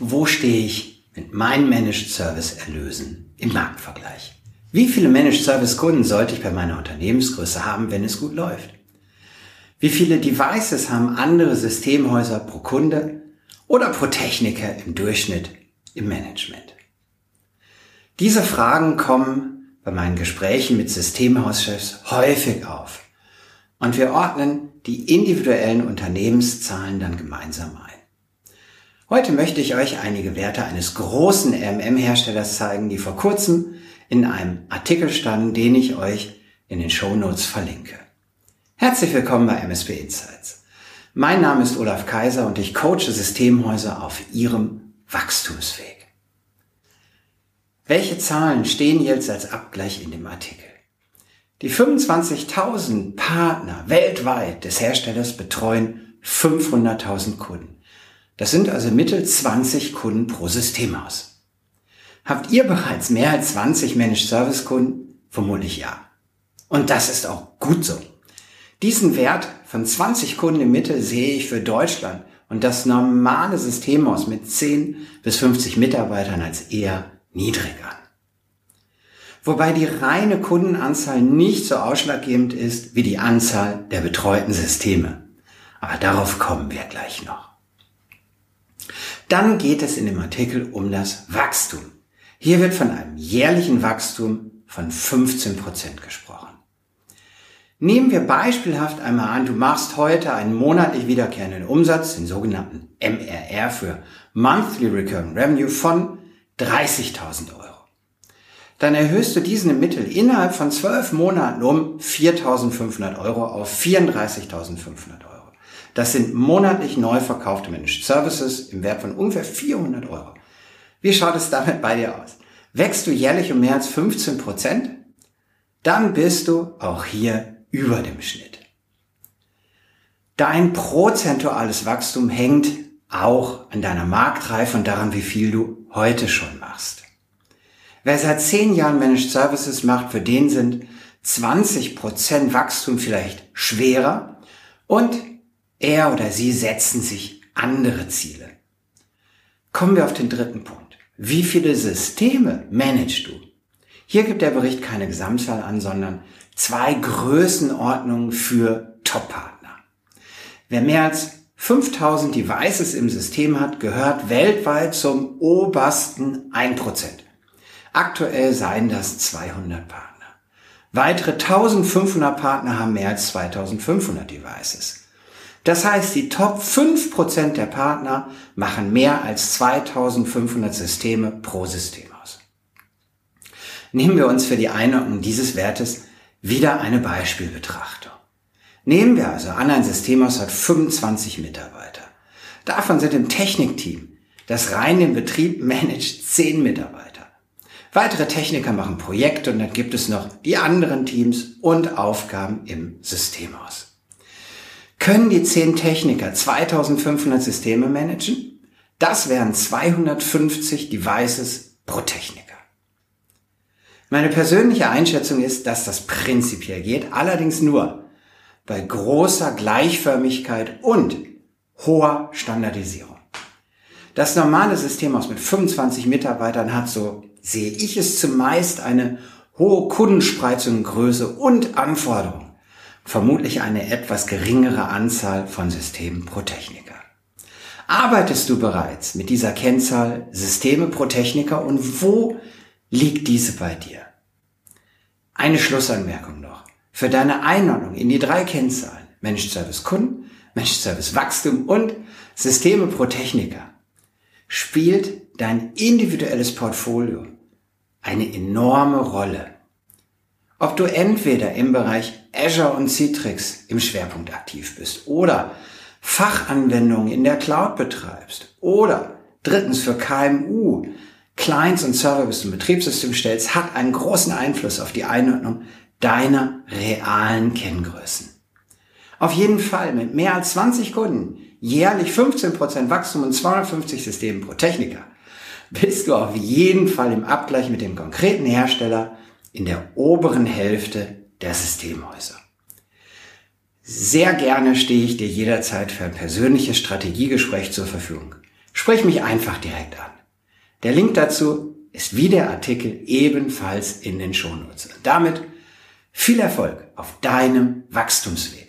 Wo stehe ich mit meinen Managed Service Erlösen im Marktvergleich? Wie viele Managed Service Kunden sollte ich bei meiner Unternehmensgröße haben, wenn es gut läuft? Wie viele Devices haben andere Systemhäuser pro Kunde oder pro Techniker im Durchschnitt im Management? Diese Fragen kommen bei meinen Gesprächen mit Systemhauschefs häufig auf und wir ordnen die individuellen Unternehmenszahlen dann gemeinsam ein. Heute möchte ich euch einige Werte eines großen RMM-Herstellers zeigen, die vor kurzem in einem Artikel standen, den ich euch in den Show Notes verlinke. Herzlich willkommen bei MSP Insights. Mein Name ist Olaf Kaiser und ich coache Systemhäuser auf ihrem Wachstumsweg. Welche Zahlen stehen jetzt als Abgleich in dem Artikel? Die 25.000 Partner weltweit des Herstellers betreuen 500.000 Kunden. Das sind also mittel 20 Kunden pro Systemhaus. Habt ihr bereits mehr als 20 Managed Service Kunden? Vermutlich ja. Und das ist auch gut so. Diesen Wert von 20 Kunden im Mittel sehe ich für Deutschland und das normale Systemhaus mit 10 bis 50 Mitarbeitern als eher niedrig an. Wobei die reine Kundenanzahl nicht so ausschlaggebend ist wie die Anzahl der betreuten Systeme. Aber darauf kommen wir gleich noch. Dann geht es in dem Artikel um das Wachstum. Hier wird von einem jährlichen Wachstum von 15 Prozent gesprochen. Nehmen wir beispielhaft einmal an, du machst heute einen monatlich wiederkehrenden Umsatz, den sogenannten MRR für Monthly Recurring Revenue von 30.000 Euro. Dann erhöhst du diesen im Mittel innerhalb von zwölf Monaten um 4.500 Euro auf 34.500 Euro. Das sind monatlich neu verkaufte Managed Services im Wert von ungefähr 400 Euro. Wie schaut es damit bei dir aus? Wächst du jährlich um mehr als 15 Prozent? Dann bist du auch hier über dem Schnitt. Dein prozentuales Wachstum hängt auch an deiner Marktreife und daran, wie viel du heute schon machst. Wer seit zehn Jahren Managed Services macht, für den sind 20 Prozent Wachstum vielleicht schwerer und er oder sie setzen sich andere Ziele. Kommen wir auf den dritten Punkt. Wie viele Systeme managst du? Hier gibt der Bericht keine Gesamtzahl an, sondern zwei Größenordnungen für Top-Partner. Wer mehr als 5000 Devices im System hat, gehört weltweit zum obersten 1%. Aktuell seien das 200 Partner. Weitere 1500 Partner haben mehr als 2500 Devices. Das heißt, die Top 5% der Partner machen mehr als 2500 Systeme pro System aus. Nehmen wir uns für die Einordnung dieses Wertes wieder eine Beispielbetrachtung. Nehmen wir also an, ein Systemhaus hat 25 Mitarbeiter. Davon sind im Technikteam, das rein den Betrieb managt, 10 Mitarbeiter. Weitere Techniker machen Projekte und dann gibt es noch die anderen Teams und Aufgaben im Systemhaus. Können die 10 Techniker 2500 Systeme managen? Das wären 250 Devices pro Techniker. Meine persönliche Einschätzung ist, dass das prinzipiell geht, allerdings nur bei großer Gleichförmigkeit und hoher Standardisierung. Das normale Systemhaus mit 25 Mitarbeitern hat, so sehe ich es zumeist, eine hohe Kundenspreizung, Größe und Anforderungen vermutlich eine etwas geringere Anzahl von Systemen pro Techniker. Arbeitest du bereits mit dieser Kennzahl Systeme pro Techniker und wo liegt diese bei dir? Eine Schlussanmerkung noch. Für deine Einordnung in die drei Kennzahlen Managed Service Kunden, Managed Service Wachstum und Systeme pro Techniker spielt dein individuelles Portfolio eine enorme Rolle. Ob du entweder im Bereich Azure und Citrix im Schwerpunkt aktiv bist oder Fachanwendungen in der Cloud betreibst oder drittens für KMU Clients und Server bis zum Betriebssystem stellst, hat einen großen Einfluss auf die Einordnung deiner realen Kenngrößen. Auf jeden Fall mit mehr als 20 Kunden, jährlich 15% Wachstum und 250 Systemen pro Techniker, bist du auf jeden Fall im Abgleich mit dem konkreten Hersteller in der oberen Hälfte der Systemhäuser. Sehr gerne stehe ich dir jederzeit für ein persönliches Strategiegespräch zur Verfügung. Sprich mich einfach direkt an. Der Link dazu ist wie der Artikel ebenfalls in den Shownotes. Damit viel Erfolg auf deinem Wachstumsweg.